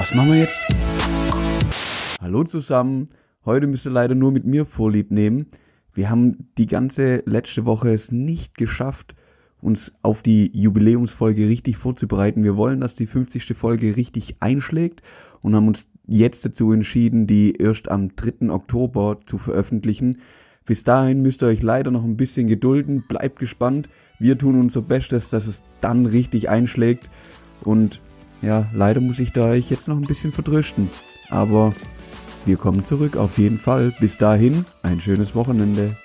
Was machen wir jetzt? Hallo zusammen. Heute müsst ihr leider nur mit mir Vorlieb nehmen. Wir haben die ganze letzte Woche es nicht geschafft, uns auf die Jubiläumsfolge richtig vorzubereiten. Wir wollen, dass die 50. Folge richtig einschlägt und haben uns jetzt dazu entschieden, die erst am 3. Oktober zu veröffentlichen. Bis dahin müsst ihr euch leider noch ein bisschen gedulden, bleibt gespannt. Wir tun unser Bestes, dass es dann richtig einschlägt. Und ja, leider muss ich da euch jetzt noch ein bisschen vertrösten. Aber wir kommen zurück auf jeden Fall. Bis dahin, ein schönes Wochenende.